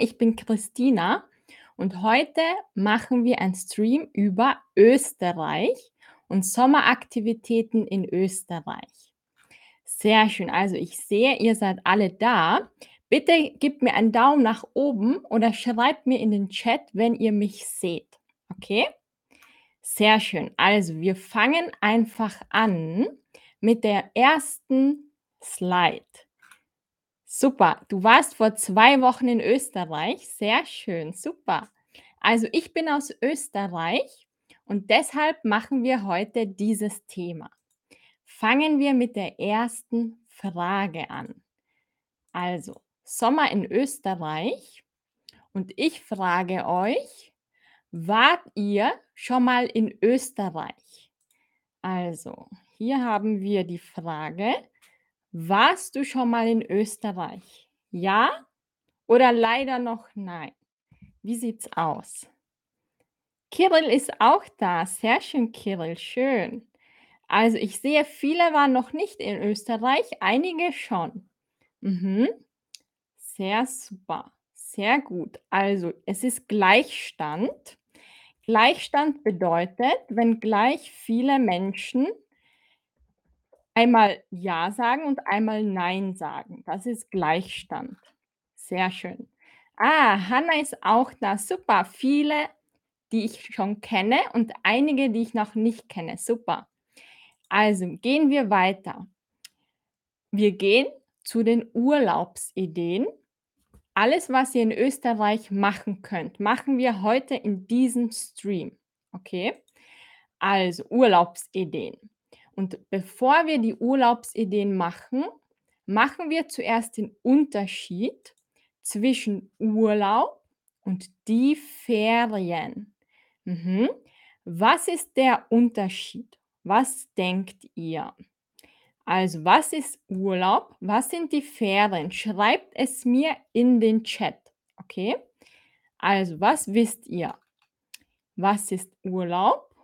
ich bin Christina und heute machen wir einen Stream über Österreich und Sommeraktivitäten in Österreich. Sehr schön. Also ich sehe, ihr seid alle da. Bitte gebt mir einen Daumen nach oben oder schreibt mir in den Chat, wenn ihr mich seht. Okay? Sehr schön. Also wir fangen einfach an mit der ersten Slide. Super. Du warst vor zwei Wochen in Österreich. Sehr schön. Super. Also ich bin aus Österreich und deshalb machen wir heute dieses Thema. Fangen wir mit der ersten Frage an. Also, Sommer in Österreich und ich frage euch, wart ihr schon mal in Österreich? Also, hier haben wir die Frage, warst du schon mal in Österreich? Ja oder leider noch nein? Wie sieht's aus? Kirill ist auch da. Sehr schön, Kirill. Schön. Also ich sehe, viele waren noch nicht in Österreich, einige schon. Mhm. Sehr super. Sehr gut. Also es ist Gleichstand. Gleichstand bedeutet, wenn gleich viele Menschen einmal Ja sagen und einmal Nein sagen. Das ist Gleichstand. Sehr schön. Ah, Hanna ist auch da. Super. Viele, die ich schon kenne und einige, die ich noch nicht kenne. Super. Also gehen wir weiter. Wir gehen zu den Urlaubsideen. Alles, was ihr in Österreich machen könnt, machen wir heute in diesem Stream. Okay? Also Urlaubsideen. Und bevor wir die Urlaubsideen machen, machen wir zuerst den Unterschied zwischen Urlaub und die Ferien. Mhm. Was ist der Unterschied? Was denkt ihr? Also, was ist Urlaub? Was sind die Ferien? Schreibt es mir in den Chat. Okay? Also, was wisst ihr? Was ist Urlaub?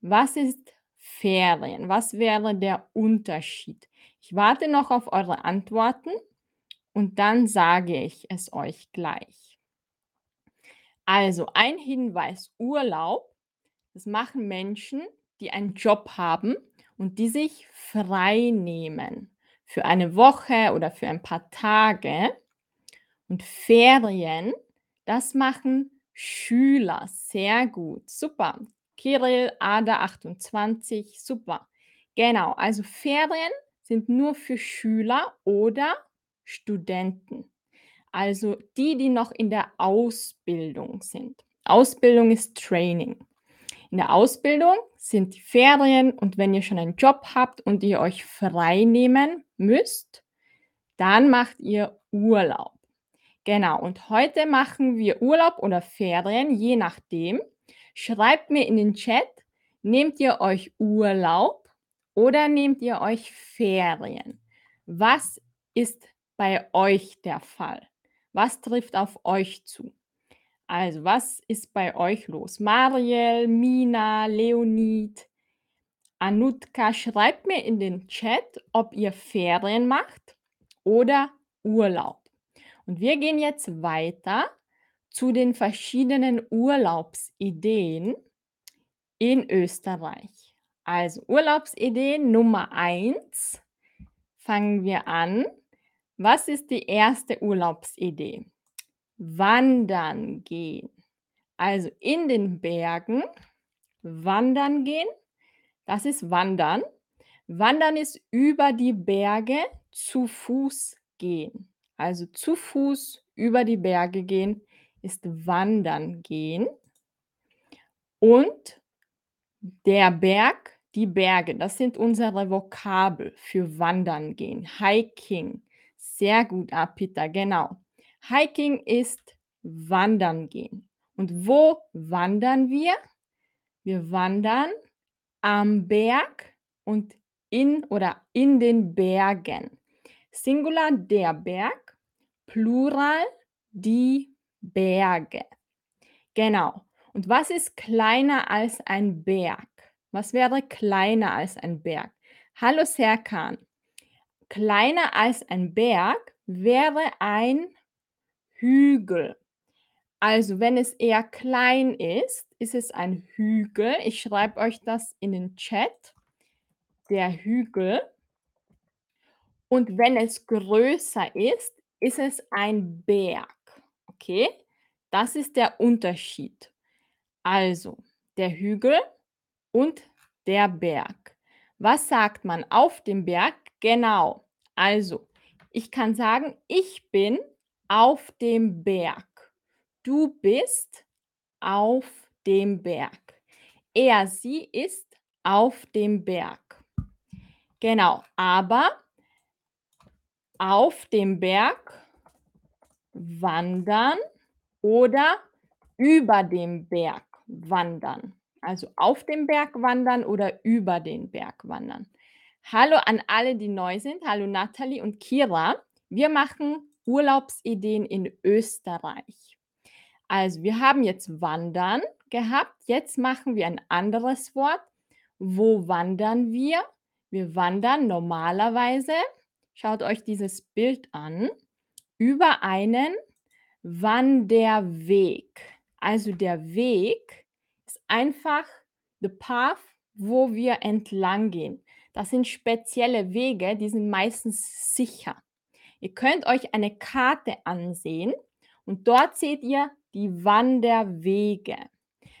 Was ist Ferien? Was wäre der Unterschied? Ich warte noch auf eure Antworten und dann sage ich es euch gleich. Also, ein Hinweis: Urlaub, das machen Menschen, die einen Job haben und die sich frei nehmen für eine Woche oder für ein paar Tage. Und Ferien, das machen Schüler. Sehr gut. Super. Kirill, Ada 28, super. Genau, also Ferien sind nur für Schüler oder Studenten. Also die, die noch in der Ausbildung sind. Ausbildung ist Training. In der Ausbildung sind die Ferien und wenn ihr schon einen Job habt und ihr euch frei nehmen müsst, dann macht ihr Urlaub. Genau, und heute machen wir Urlaub oder Ferien, je nachdem. Schreibt mir in den Chat, nehmt ihr euch Urlaub oder nehmt ihr euch Ferien? Was ist bei euch der Fall? Was trifft auf euch zu? Also, was ist bei euch los? Mariel, Mina, Leonid, Anutka, schreibt mir in den Chat, ob ihr Ferien macht oder Urlaub. Und wir gehen jetzt weiter zu den verschiedenen Urlaubsideen in Österreich. Also Urlaubsidee Nummer eins. Fangen wir an. Was ist die erste Urlaubsidee? Wandern gehen. Also in den Bergen wandern gehen. Das ist Wandern. Wandern ist über die Berge zu Fuß gehen. Also zu Fuß über die Berge gehen ist Wandern gehen. Und der Berg, die Berge, das sind unsere Vokabel für Wandern gehen. Hiking. Sehr gut, Apita, genau. Hiking ist wandern gehen. Und wo wandern wir? Wir wandern am Berg und in oder in den Bergen. Singular der Berg, Plural die Berge. Genau. Und was ist kleiner als ein Berg? Was wäre kleiner als ein Berg? Hallo Serkan. Kleiner als ein Berg wäre ein Hügel. Also, wenn es eher klein ist, ist es ein Hügel. Ich schreibe euch das in den Chat. Der Hügel. Und wenn es größer ist, ist es ein Berg. Okay? Das ist der Unterschied. Also, der Hügel und der Berg. Was sagt man auf dem Berg? Genau. Also, ich kann sagen, ich bin auf dem Berg. Du bist auf dem Berg. Er, sie ist auf dem Berg. Genau, aber auf dem Berg wandern oder über dem Berg wandern. Also auf dem Berg wandern oder über den Berg wandern. Hallo an alle, die neu sind. Hallo Nathalie und Kira. Wir machen Urlaubsideen in Österreich. Also wir haben jetzt Wandern gehabt. Jetzt machen wir ein anderes Wort. Wo wandern wir? Wir wandern normalerweise, schaut euch dieses Bild an, über einen Wanderweg. Also der Weg ist einfach the path, wo wir entlang gehen. Das sind spezielle Wege, die sind meistens sicher. Ihr könnt euch eine Karte ansehen und dort seht ihr die Wanderwege.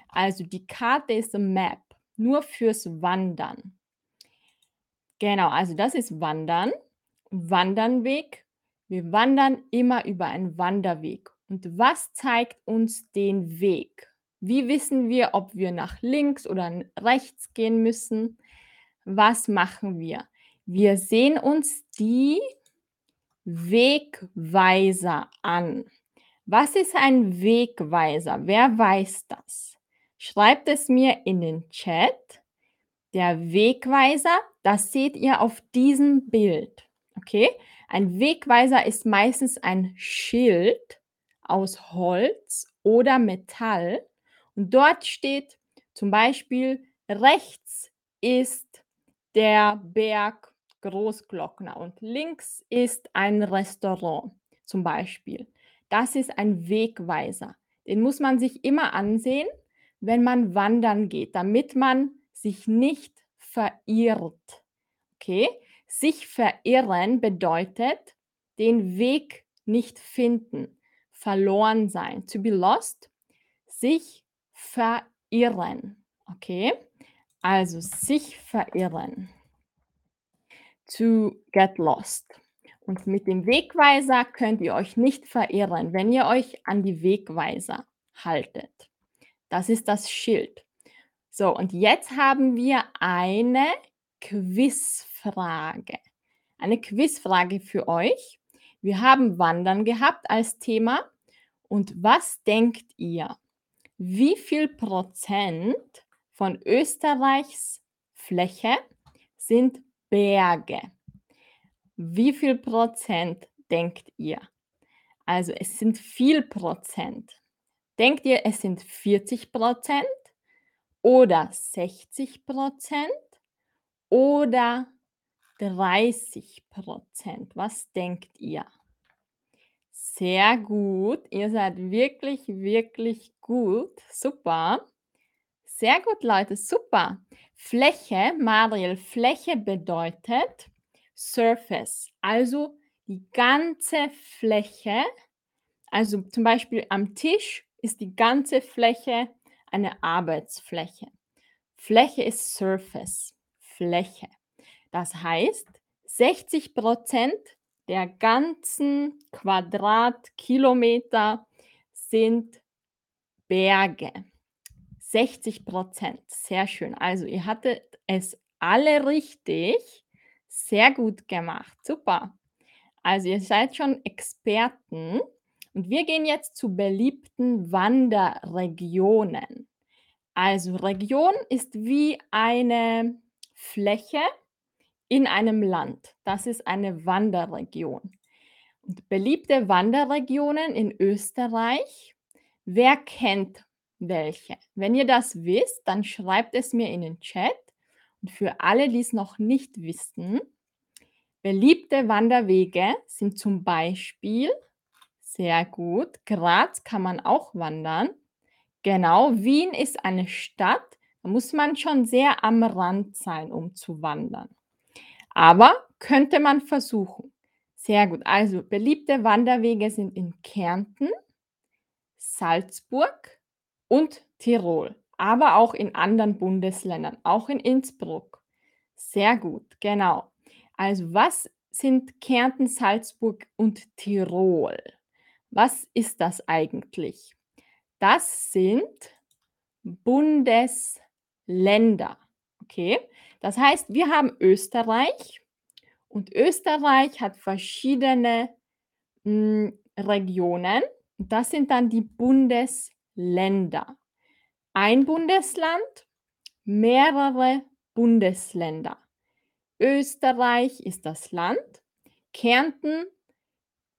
Also die Karte ist eine Map, nur fürs Wandern. Genau, also das ist Wandern. Wandernweg. Wir wandern immer über einen Wanderweg. Und was zeigt uns den Weg? Wie wissen wir, ob wir nach links oder rechts gehen müssen? Was machen wir? Wir sehen uns die Wegweiser an. Was ist ein Wegweiser? Wer weiß das? Schreibt es mir in den Chat. Der Wegweiser, das seht ihr auf diesem Bild. Okay? Ein Wegweiser ist meistens ein Schild aus Holz oder Metall. Und dort steht zum Beispiel, rechts ist der Berg Großglockner und links ist ein Restaurant zum Beispiel. Das ist ein Wegweiser. Den muss man sich immer ansehen, wenn man wandern geht, damit man sich nicht verirrt. Okay? Sich verirren bedeutet den Weg nicht finden, verloren sein. To be lost, sich verirren. Okay? Also sich verirren. To get lost. Und mit dem Wegweiser könnt ihr euch nicht verirren, wenn ihr euch an die Wegweiser haltet. Das ist das Schild. So, und jetzt haben wir eine Quizfrage. Eine Quizfrage für euch. Wir haben Wandern gehabt als Thema. Und was denkt ihr? Wie viel Prozent von Österreichs Fläche sind Berge? Wie viel Prozent denkt ihr? Also es sind viel Prozent. Denkt ihr, es sind 40 Prozent oder 60 Prozent oder 30 Prozent? Was denkt ihr? Sehr gut. Ihr seid wirklich, wirklich gut. Super. Sehr gut, Leute. Super. Fläche, Mariel, Fläche bedeutet Surface, also die ganze Fläche. Also zum Beispiel am Tisch ist die ganze Fläche eine Arbeitsfläche. Fläche ist Surface, Fläche. Das heißt, 60 Prozent der ganzen Quadratkilometer sind Berge. 60 Prozent, sehr schön. Also ihr hattet es alle richtig. Sehr gut gemacht, super. Also ihr seid schon Experten. Und wir gehen jetzt zu beliebten Wanderregionen. Also Region ist wie eine Fläche in einem Land. Das ist eine Wanderregion. Und beliebte Wanderregionen in Österreich, wer kennt welche? Wenn ihr das wisst, dann schreibt es mir in den Chat. Und für alle, die es noch nicht wissen, beliebte Wanderwege sind zum Beispiel Sehr gut. Graz kann man auch wandern. Genau, Wien ist eine Stadt, da muss man schon sehr am Rand sein, um zu wandern. Aber könnte man versuchen. Sehr gut. Also beliebte Wanderwege sind in Kärnten, Salzburg und Tirol, aber auch in anderen Bundesländern, auch in Innsbruck. Sehr gut, genau. Also was sind Kärnten, Salzburg und Tirol? Was ist das eigentlich? Das sind Bundesländer. Okay? Das heißt, wir haben Österreich und Österreich hat verschiedene hm, Regionen. Das sind dann die Bundesländer. Ein Bundesland, mehrere Bundesländer. Österreich ist das Land, Kärnten,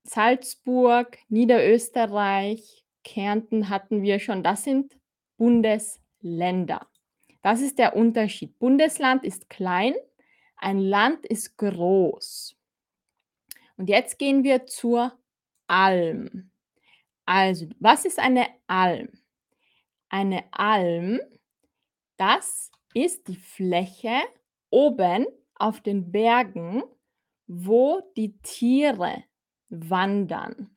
Salzburg, Niederösterreich, Kärnten hatten wir schon, das sind Bundesländer. Das ist der Unterschied. Bundesland ist klein, ein Land ist groß. Und jetzt gehen wir zur Alm. Also, was ist eine Alm? Eine Alm, das ist die Fläche oben auf den Bergen, wo die Tiere wandern.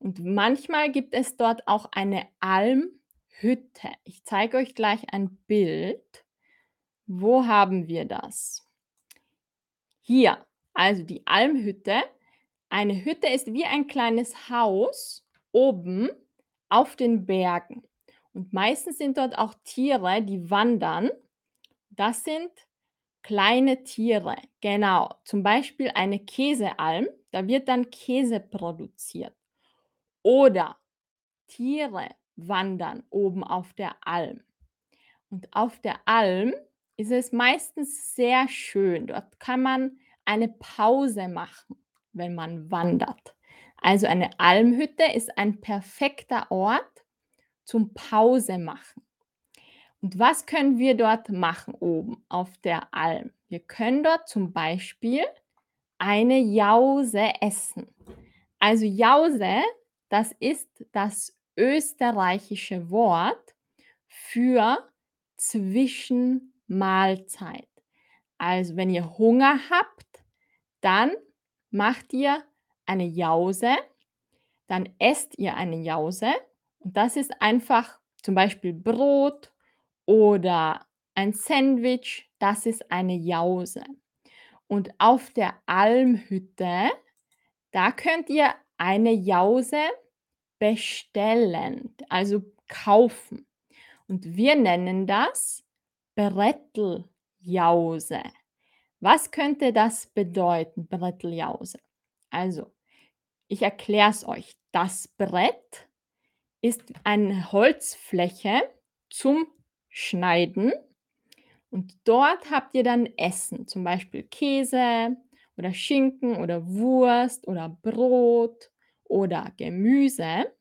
Und manchmal gibt es dort auch eine Almhütte. Ich zeige euch gleich ein Bild. Wo haben wir das? Hier, also die Almhütte. Eine Hütte ist wie ein kleines Haus oben auf den Bergen. Und meistens sind dort auch Tiere, die wandern. Das sind kleine Tiere, genau. Zum Beispiel eine Käsealm, da wird dann Käse produziert. Oder Tiere wandern oben auf der Alm. Und auf der Alm ist es meistens sehr schön. Dort kann man eine Pause machen, wenn man wandert. Also eine Almhütte ist ein perfekter Ort zum Pause machen. Und was können wir dort machen oben auf der Alm? Wir können dort zum Beispiel eine Jause essen. Also Jause, das ist das österreichische Wort für Zwischenmahlzeit. Also wenn ihr Hunger habt, dann macht ihr eine Jause, dann esst ihr eine Jause und das ist einfach zum Beispiel Brot oder ein Sandwich, das ist eine Jause. Und auf der Almhütte, da könnt ihr eine Jause bestellen, also kaufen. Und wir nennen das Bretteljause. Was könnte das bedeuten, Bretteljause? Also, ich erkläre es euch. Das Brett ist eine Holzfläche zum Schneiden und dort habt ihr dann Essen, zum Beispiel Käse oder Schinken oder Wurst oder Brot oder Gemüse.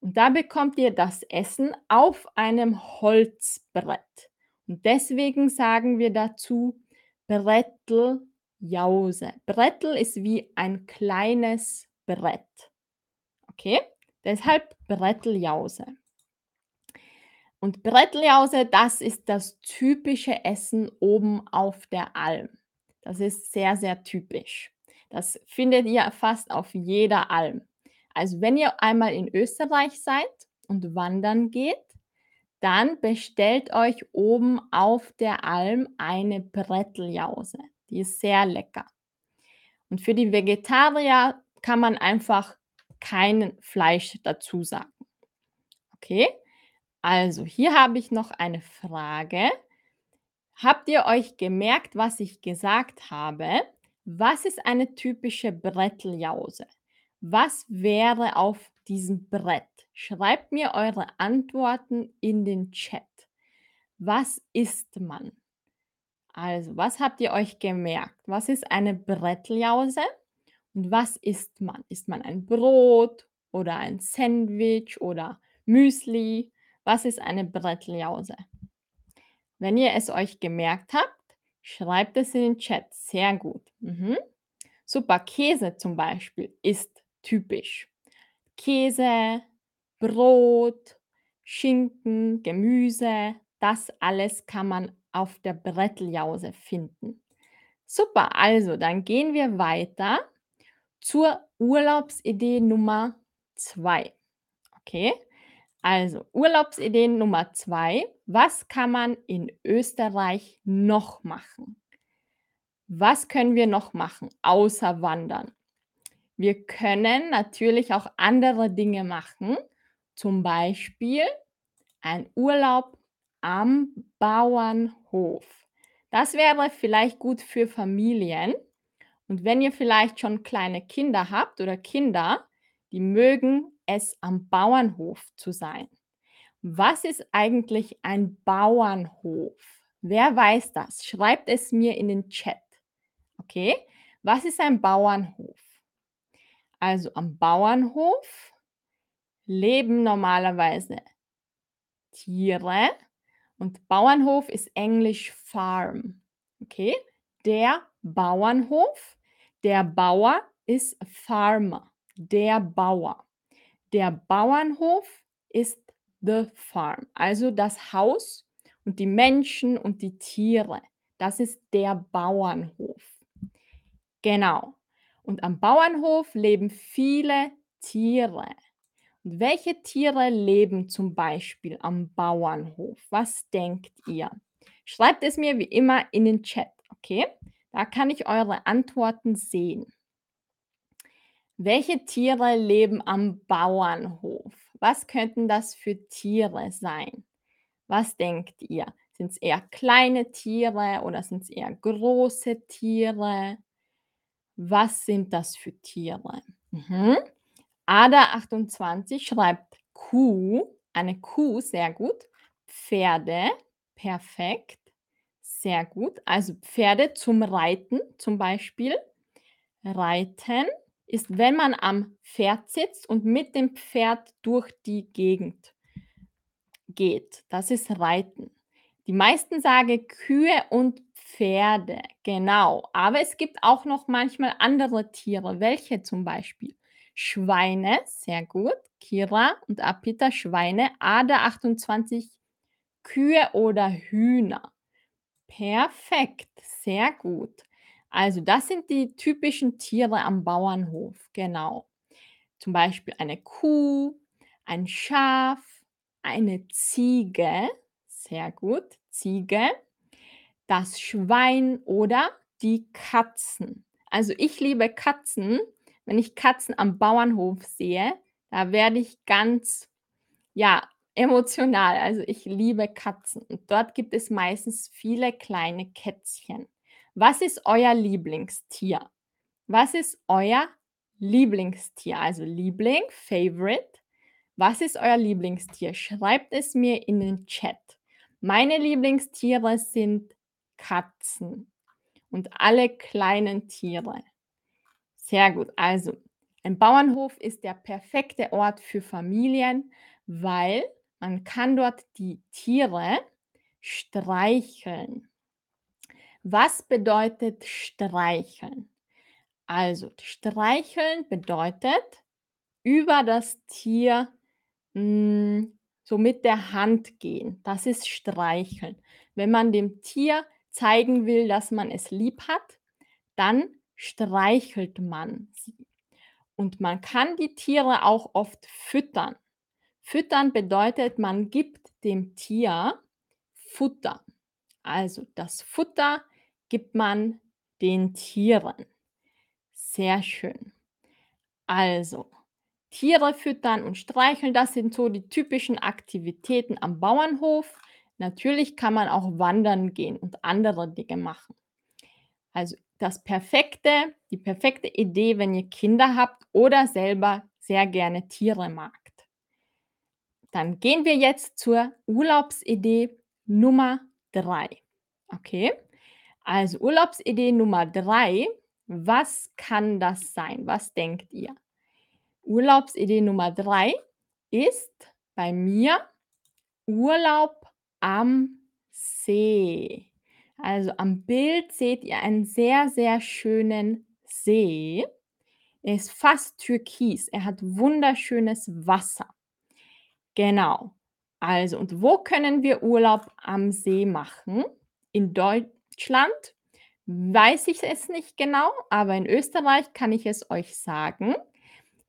Und da bekommt ihr das Essen auf einem Holzbrett. Und deswegen sagen wir dazu Bretteljause. Brettel ist wie ein kleines Brett. Okay? Deshalb Bretteljause. Und Bretteljause, das ist das typische Essen oben auf der Alm. Das ist sehr, sehr typisch. Das findet ihr fast auf jeder Alm. Also wenn ihr einmal in Österreich seid und wandern geht, dann bestellt euch oben auf der Alm eine Bretteljause. Die ist sehr lecker. Und für die Vegetarier kann man einfach kein Fleisch dazu sagen. Okay? Also, hier habe ich noch eine Frage. Habt ihr euch gemerkt, was ich gesagt habe? Was ist eine typische Bretteljause? Was wäre auf diesem Brett? Schreibt mir eure Antworten in den Chat. Was isst man? Also, was habt ihr euch gemerkt? Was ist eine Bretteljause und was isst man? Isst man ein Brot oder ein Sandwich oder Müsli? Was ist eine Bretteljause? Wenn ihr es euch gemerkt habt, schreibt es in den Chat. Sehr gut. Mhm. Super, Käse zum Beispiel ist typisch. Käse, Brot, Schinken, Gemüse, das alles kann man auf der Bretteljause finden. Super, also dann gehen wir weiter zur Urlaubsidee Nummer 2. Okay, also Urlaubsidee Nummer 2. Was kann man in Österreich noch machen? Was können wir noch machen, außer wandern? Wir können natürlich auch andere Dinge machen, zum Beispiel ein Urlaub am Bauernhof. Das wäre vielleicht gut für Familien. Und wenn ihr vielleicht schon kleine Kinder habt oder Kinder, die mögen es am Bauernhof zu sein. Was ist eigentlich ein Bauernhof? Wer weiß das? Schreibt es mir in den Chat. Okay, was ist ein Bauernhof? Also am Bauernhof leben normalerweise Tiere und Bauernhof ist Englisch Farm. Okay, der Bauernhof, der Bauer ist Farmer, der Bauer. Der Bauernhof ist the farm, also das Haus und die Menschen und die Tiere. Das ist der Bauernhof. Genau. Und am Bauernhof leben viele Tiere. Und welche Tiere leben zum Beispiel am Bauernhof? Was denkt ihr? Schreibt es mir wie immer in den Chat, okay? Da kann ich eure Antworten sehen. Welche Tiere leben am Bauernhof? Was könnten das für Tiere sein? Was denkt ihr? Sind es eher kleine Tiere oder sind es eher große Tiere? Was sind das für Tiere? Mhm. Ada28 schreibt Kuh, eine Kuh, sehr gut. Pferde, perfekt, sehr gut. Also Pferde zum Reiten zum Beispiel. Reiten ist, wenn man am Pferd sitzt und mit dem Pferd durch die Gegend geht. Das ist Reiten. Die meisten sagen Kühe und Pferde, genau. Aber es gibt auch noch manchmal andere Tiere. Welche zum Beispiel? Schweine, sehr gut. Kira und Apita Schweine. Ada 28 Kühe oder Hühner. Perfekt, sehr gut. Also das sind die typischen Tiere am Bauernhof, genau. Zum Beispiel eine Kuh, ein Schaf, eine Ziege, sehr gut, Ziege, das Schwein oder die Katzen. Also ich liebe Katzen. Wenn ich Katzen am Bauernhof sehe, da werde ich ganz, ja, emotional. Also ich liebe Katzen und dort gibt es meistens viele kleine Kätzchen. Was ist euer Lieblingstier? Was ist euer Lieblingstier? Also Liebling, Favorite. Was ist euer Lieblingstier? Schreibt es mir in den Chat. Meine Lieblingstiere sind Katzen und alle kleinen Tiere. Sehr gut. Also, ein Bauernhof ist der perfekte Ort für Familien, weil man kann dort die Tiere streicheln. Was bedeutet streicheln? Also, streicheln bedeutet über das Tier mh, hm, so mit der Hand gehen. Das ist streicheln. Wenn man dem Tier zeigen will, dass man es lieb hat, dann streichelt man sie. Und man kann die Tiere auch oft füttern. Füttern bedeutet, man gibt dem Tier Futter. Also das Futter gibt man den Tieren. Sehr schön. Also, Tiere füttern und streicheln, das sind so die typischen Aktivitäten am Bauernhof. Natürlich kann man auch wandern gehen und andere Dinge machen. Also das perfekte, die perfekte Idee, wenn ihr Kinder habt oder selber sehr gerne Tiere magt. Dann gehen wir jetzt zur Urlaubsidee Nummer 3. Okay? Also Urlaubsidee Nummer 3. Was kann das sein? Was denkt ihr? Urlaubsidee Nummer 3 ist bei mir Urlaub am See. Also am Bild seht ihr einen sehr, sehr schönen See. Er ist fast türkis. Er hat wunderschönes Wasser. Genau. Also, und wo können wir Urlaub am See machen? In Deutschland weiß ich es nicht genau, aber in Österreich kann ich es euch sagen.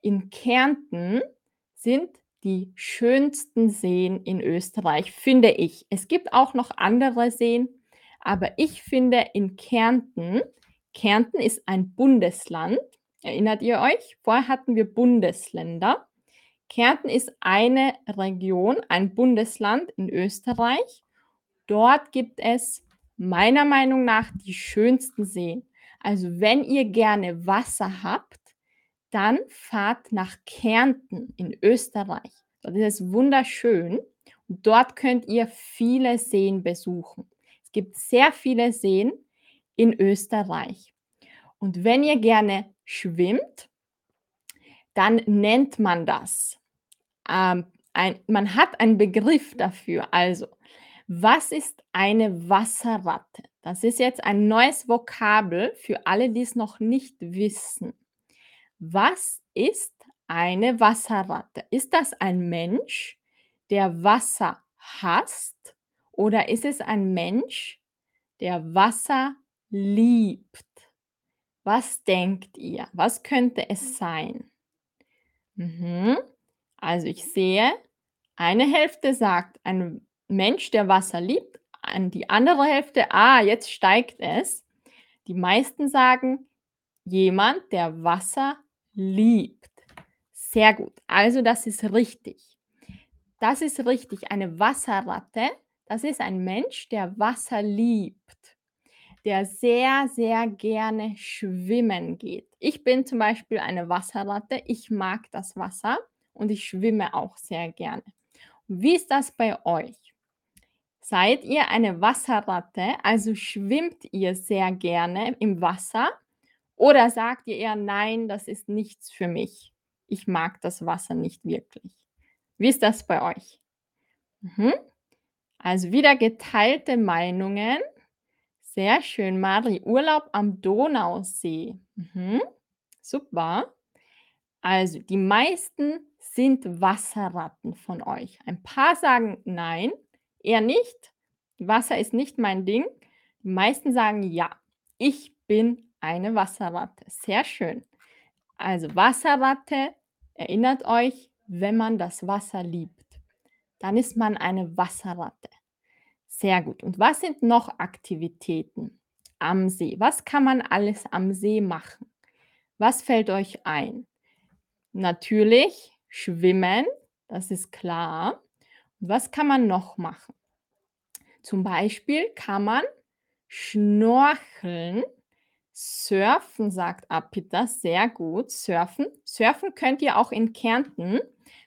In Kärnten sind die schönsten Seen in Österreich, finde ich. Es gibt auch noch andere Seen, aber ich finde in Kärnten Kärnten ist ein Bundesland. Erinnert ihr euch? Vorher hatten wir Bundesländer. Kärnten ist eine Region, ein Bundesland in Österreich. Dort gibt es meiner Meinung nach die schönsten Seen. Also wenn ihr gerne Wasser habt, dann fahrt nach Kärnten in Österreich. Dort ist es wunderschön und dort könnt ihr viele Seen besuchen. Es gibt sehr viele Seen in Österreich. Und wenn ihr gerne schwimmt, dann nennt man das. Ähm, ein, man hat einen Begriff dafür. Also, was ist eine Wasserratte? Das ist jetzt ein neues Vokabel für alle, die es noch nicht wissen. Was ist eine Wasserratte? Ist das ein Mensch, der Wasser hasst? Oder ist es ein Mensch, der Wasser liebt? Was denkt ihr? Was könnte es sein? Mhm. Also ich sehe, eine Hälfte sagt ein Mensch, der Wasser liebt, an die andere Hälfte, ah, jetzt steigt es. Die meisten sagen jemand, der Wasser liebt. Sehr gut. Also das ist richtig. Das ist richtig. Eine Wasserratte, das ist ein Mensch, der Wasser liebt der sehr, sehr gerne schwimmen geht. Ich bin zum Beispiel eine Wasserratte. Ich mag das Wasser und ich schwimme auch sehr gerne. Wie ist das bei euch? Seid ihr eine Wasserratte, also schwimmt ihr sehr gerne im Wasser oder sagt ihr eher, nein, das ist nichts für mich. Ich mag das Wasser nicht wirklich. Wie ist das bei euch? Mhm. Also wieder geteilte Meinungen. Sehr schön, Mari. Urlaub am Donausee. Mhm. Super. Also, die meisten sind Wasserratten von euch. Ein paar sagen nein, eher nicht. Wasser ist nicht mein Ding. Die meisten sagen ja, ich bin eine Wasserratte. Sehr schön. Also Wasserratte, erinnert euch, wenn man das Wasser liebt, dann ist man eine Wasserratte. Sehr gut. Und was sind noch Aktivitäten am See? Was kann man alles am See machen? Was fällt euch ein? Natürlich schwimmen, das ist klar. Und was kann man noch machen? Zum Beispiel kann man schnorcheln, surfen, sagt Apita, sehr gut, surfen. Surfen könnt ihr auch in Kärnten,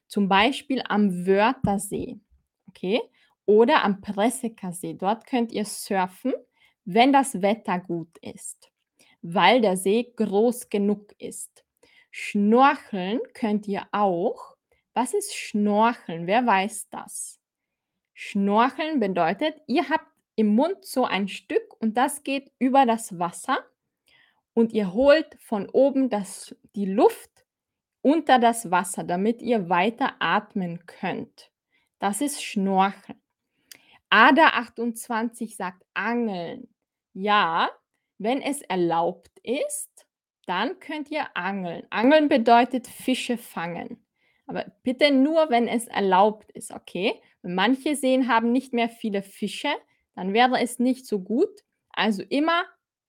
zum Beispiel am Wörthersee. Okay, oder am Pressekersee. Dort könnt ihr surfen, wenn das Wetter gut ist, weil der See groß genug ist. Schnorcheln könnt ihr auch. Was ist Schnorcheln? Wer weiß das? Schnorcheln bedeutet, ihr habt im Mund so ein Stück und das geht über das Wasser und ihr holt von oben das, die Luft unter das Wasser, damit ihr weiter atmen könnt. Das ist Schnorcheln. Ada28 sagt Angeln. Ja, wenn es erlaubt ist, dann könnt ihr angeln. Angeln bedeutet Fische fangen. Aber bitte nur, wenn es erlaubt ist, okay? Wenn manche Seen haben nicht mehr viele Fische, dann wäre es nicht so gut. Also immer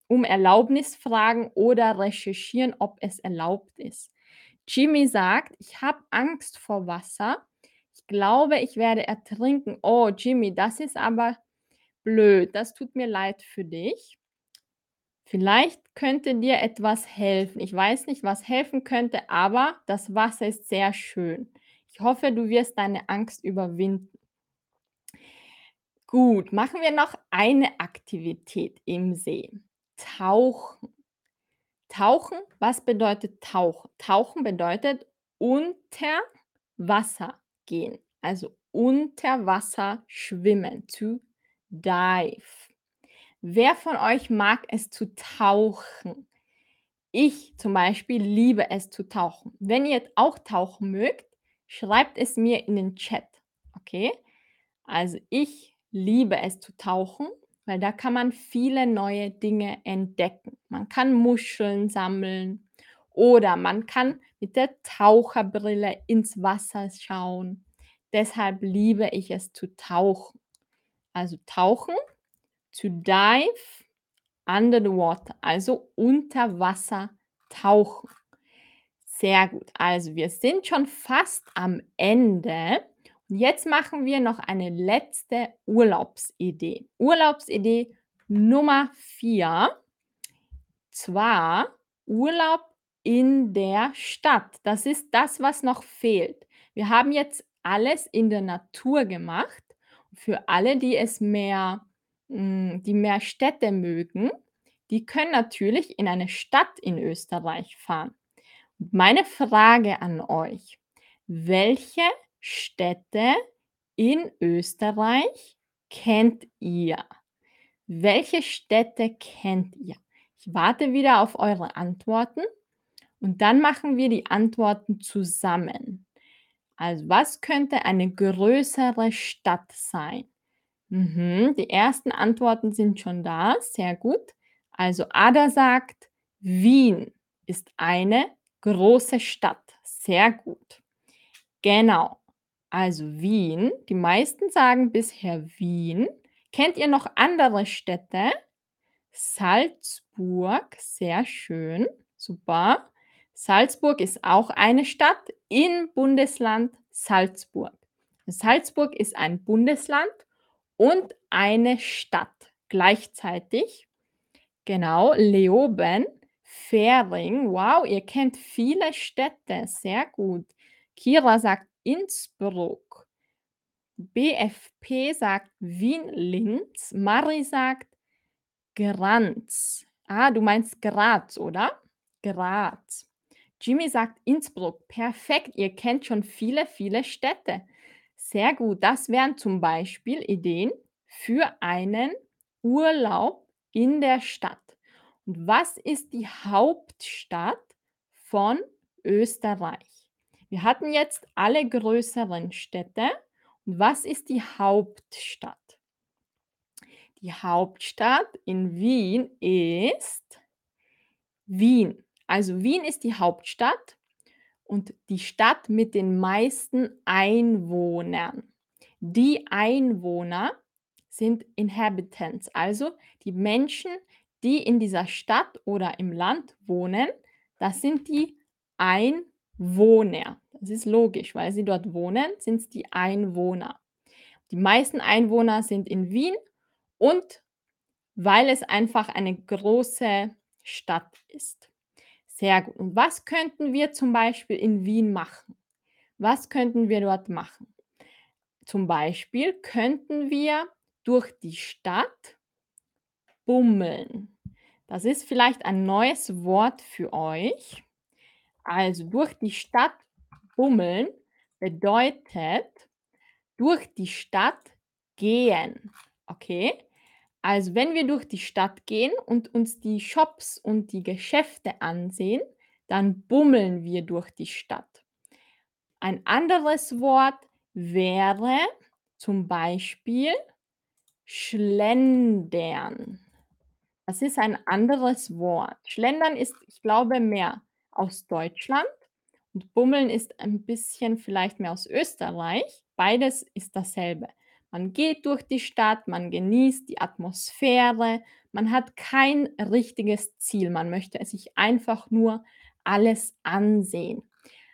um Erlaubnis fragen oder recherchieren, ob es erlaubt ist. Jimmy sagt, ich habe Angst vor Wasser glaube, ich werde ertrinken. Oh, Jimmy, das ist aber blöd. Das tut mir leid für dich. Vielleicht könnte dir etwas helfen. Ich weiß nicht, was helfen könnte, aber das Wasser ist sehr schön. Ich hoffe, du wirst deine Angst überwinden. Gut, machen wir noch eine Aktivität im See. Tauchen. Tauchen, was bedeutet Tauchen? Tauchen bedeutet unter Wasser gehen, also unter Wasser schwimmen, to dive. Wer von euch mag es zu tauchen? Ich zum Beispiel liebe es zu tauchen. Wenn ihr auch tauchen mögt, schreibt es mir in den Chat, okay? Also, ich liebe es zu tauchen, weil da kann man viele neue Dinge entdecken. Man kann Muscheln sammeln oder man kann mit der Taucherbrille ins Wasser schauen. Deshalb liebe ich es zu tauchen. Also tauchen, to dive under the water, also unter Wasser tauchen. Sehr gut. Also wir sind schon fast am Ende. Jetzt machen wir noch eine letzte Urlaubsidee. Urlaubsidee Nummer 4. Zwar Urlaub in der Stadt. Das ist das, was noch fehlt. Wir haben jetzt alles in der Natur gemacht. Für alle, die es mehr, hm, die mehr Städte mögen, die können natürlich in eine Stadt in Österreich fahren. Meine Frage an euch: Welche Städte in Österreich kennt ihr? Welche Städte kennt ihr? Ich warte wieder auf eure Antworten und dann machen wir die Antworten zusammen. Also, was könnte eine größere Stadt sein? Mhm, die ersten Antworten sind schon da, sehr gut. Also, Ada sagt, Wien ist eine große Stadt. Sehr gut. Genau. Also Wien. Die meisten sagen bisher Wien. Kennt ihr noch andere Städte? Salzburg, sehr schön, super. Salzburg ist auch eine Stadt im Bundesland Salzburg. Salzburg ist ein Bundesland und eine Stadt gleichzeitig. Genau, Leoben, Fähring. Wow, ihr kennt viele Städte, sehr gut. Kira sagt Innsbruck. BFP sagt Wien-Linz. Mari sagt Granz. Ah, du meinst Graz, oder? Graz. Jimmy sagt Innsbruck. Perfekt, ihr kennt schon viele, viele Städte. Sehr gut. Das wären zum Beispiel Ideen für einen Urlaub in der Stadt. Und was ist die Hauptstadt von Österreich? Wir hatten jetzt alle größeren Städte. Und was ist die Hauptstadt? Die Hauptstadt in Wien ist Wien. Also Wien ist die Hauptstadt und die Stadt mit den meisten Einwohnern. Die Einwohner sind Inhabitants, also die Menschen, die in dieser Stadt oder im Land wohnen. Das sind die Einwohner. Das ist logisch, weil sie dort wohnen, sind es die Einwohner. Die meisten Einwohner sind in Wien und weil es einfach eine große Stadt ist. Sehr gut. Und was könnten wir zum Beispiel in Wien machen? Was könnten wir dort machen? Zum Beispiel könnten wir durch die Stadt bummeln. Das ist vielleicht ein neues Wort für euch. Also durch die Stadt bummeln bedeutet durch die Stadt gehen. Okay? Also wenn wir durch die Stadt gehen und uns die Shops und die Geschäfte ansehen, dann bummeln wir durch die Stadt. Ein anderes Wort wäre zum Beispiel schlendern. Das ist ein anderes Wort. Schlendern ist, ich glaube, mehr aus Deutschland und Bummeln ist ein bisschen vielleicht mehr aus Österreich. Beides ist dasselbe. Man geht durch die Stadt, man genießt die Atmosphäre, man hat kein richtiges Ziel. Man möchte sich einfach nur alles ansehen.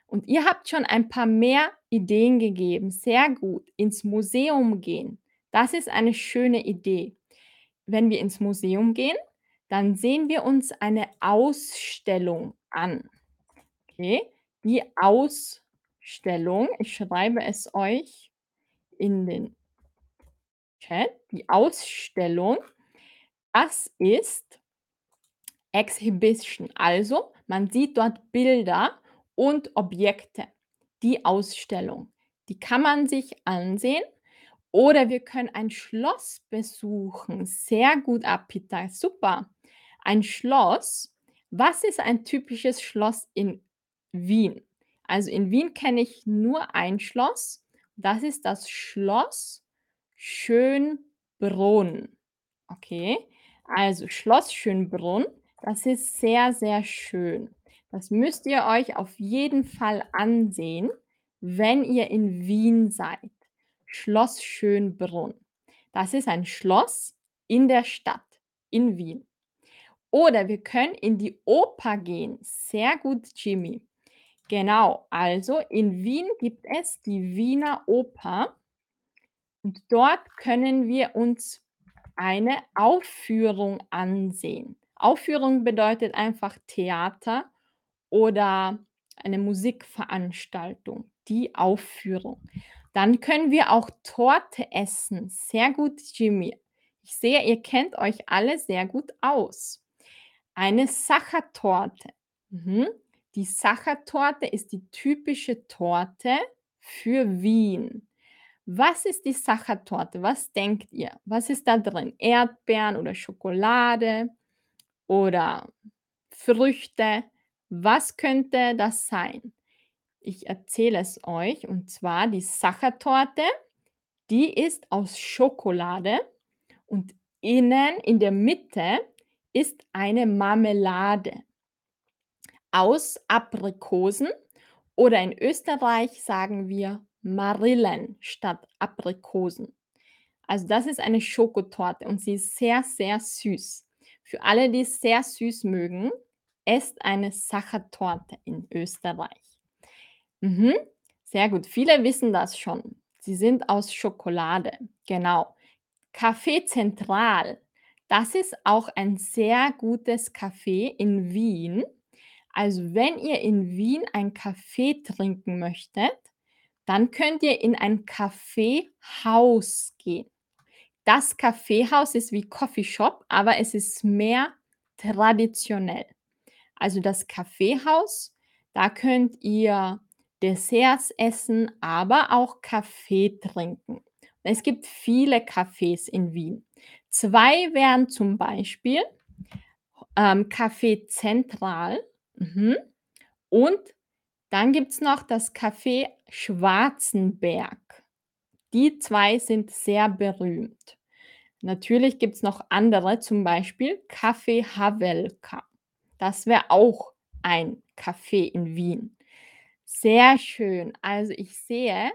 Und ihr habt schon ein paar mehr Ideen gegeben. Sehr gut. Ins Museum gehen. Das ist eine schöne Idee. Wenn wir ins Museum gehen, dann sehen wir uns eine Ausstellung an. Okay, die Ausstellung, ich schreibe es euch in den Chat. Die Ausstellung, das ist Exhibition. Also, man sieht dort Bilder und Objekte. Die Ausstellung, die kann man sich ansehen oder wir können ein Schloss besuchen. Sehr gut, Apita, super. Ein Schloss, Was ist ein typisches Schloss in Wien? Also, in Wien kenne ich nur ein Schloss. Das ist das Schloss Schönbrunn. Okay? Also, Schloss Schönbrunn, das ist sehr, sehr schön. Das müsst ihr euch auf jeden Fall ansehen, wenn ihr in Wien seid. Schloss Schönbrunn. Das ist ein Schloss in der Stadt, in Wien. Oder wir können in die Oper gehen. Sehr gut, Jimmy. Genau, also in Wien gibt es die Wiener Oper und dort können wir uns eine Aufführung ansehen. Aufführung bedeutet einfach Theater oder eine Musikveranstaltung, die Aufführung. Dann können wir auch Torte essen. Sehr gut, Jimmy. Ich sehe, ihr kennt euch alle sehr gut aus. Eine Sachertorte. Mhm. Die Sachertorte ist die typische Torte für Wien. Was ist die Sachertorte? Was denkt ihr? Was ist da drin? Erdbeeren oder Schokolade oder Früchte? Was könnte das sein? Ich erzähle es euch und zwar die Sachertorte, die ist aus Schokolade und innen in der Mitte ist eine Marmelade aus Aprikosen oder in Österreich sagen wir Marillen statt Aprikosen. Also das ist eine Schokotorte und sie ist sehr, sehr süß. Für alle, die es sehr süß mögen, esst eine Sachertorte in Österreich. Mhm, sehr gut. Viele wissen das schon. Sie sind aus Schokolade. Genau. Café Zentral. Das ist auch ein sehr gutes Café in Wien. Also wenn ihr in Wien ein Kaffee trinken möchtet, dann könnt ihr in ein Kaffeehaus gehen. Das Kaffeehaus ist wie Coffeeshop, aber es ist mehr traditionell. Also das Kaffeehaus, da könnt ihr Desserts essen, aber auch Kaffee trinken. Es gibt viele Cafés in Wien. Zwei wären zum Beispiel ähm, Café Zentral mhm. und dann gibt es noch das Café Schwarzenberg. Die zwei sind sehr berühmt. Natürlich gibt es noch andere, zum Beispiel Café Havelka. Das wäre auch ein Café in Wien. Sehr schön. Also ich sehe,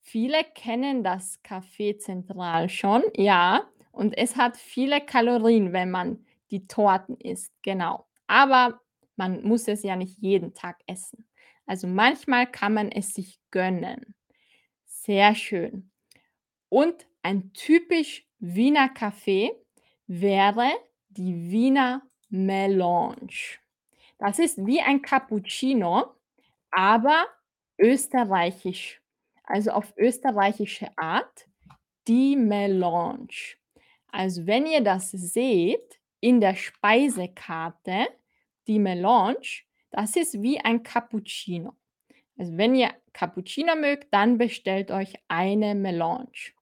viele kennen das Café Zentral schon, ja. Und es hat viele Kalorien, wenn man die Torten isst, genau. Aber man muss es ja nicht jeden Tag essen. Also manchmal kann man es sich gönnen. Sehr schön. Und ein typisch Wiener Kaffee wäre die Wiener Melange. Das ist wie ein Cappuccino, aber österreichisch, also auf österreichische Art, die Melange. Also wenn ihr das seht in der Speisekarte, die Melange, das ist wie ein Cappuccino. Also wenn ihr Cappuccino mögt, dann bestellt euch eine Melange.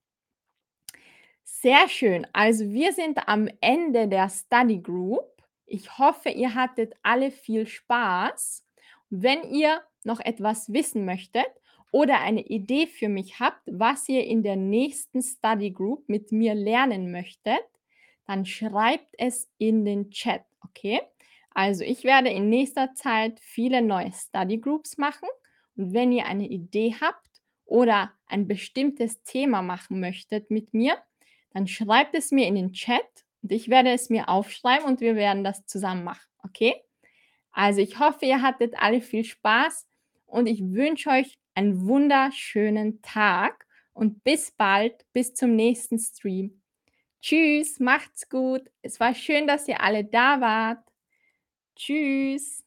Sehr schön. Also wir sind am Ende der Study Group. Ich hoffe, ihr hattet alle viel Spaß. Wenn ihr noch etwas wissen möchtet oder eine Idee für mich habt, was ihr in der nächsten Study Group mit mir lernen möchtet, dann schreibt es in den Chat, okay? Also ich werde in nächster Zeit viele neue Study Groups machen und wenn ihr eine Idee habt oder ein bestimmtes Thema machen möchtet mit mir, dann schreibt es mir in den Chat und ich werde es mir aufschreiben und wir werden das zusammen machen, okay? Also ich hoffe, ihr hattet alle viel Spaß und ich wünsche euch einen wunderschönen Tag und bis bald, bis zum nächsten Stream. Tschüss, macht's gut. Es war schön, dass ihr alle da wart. Tschüss.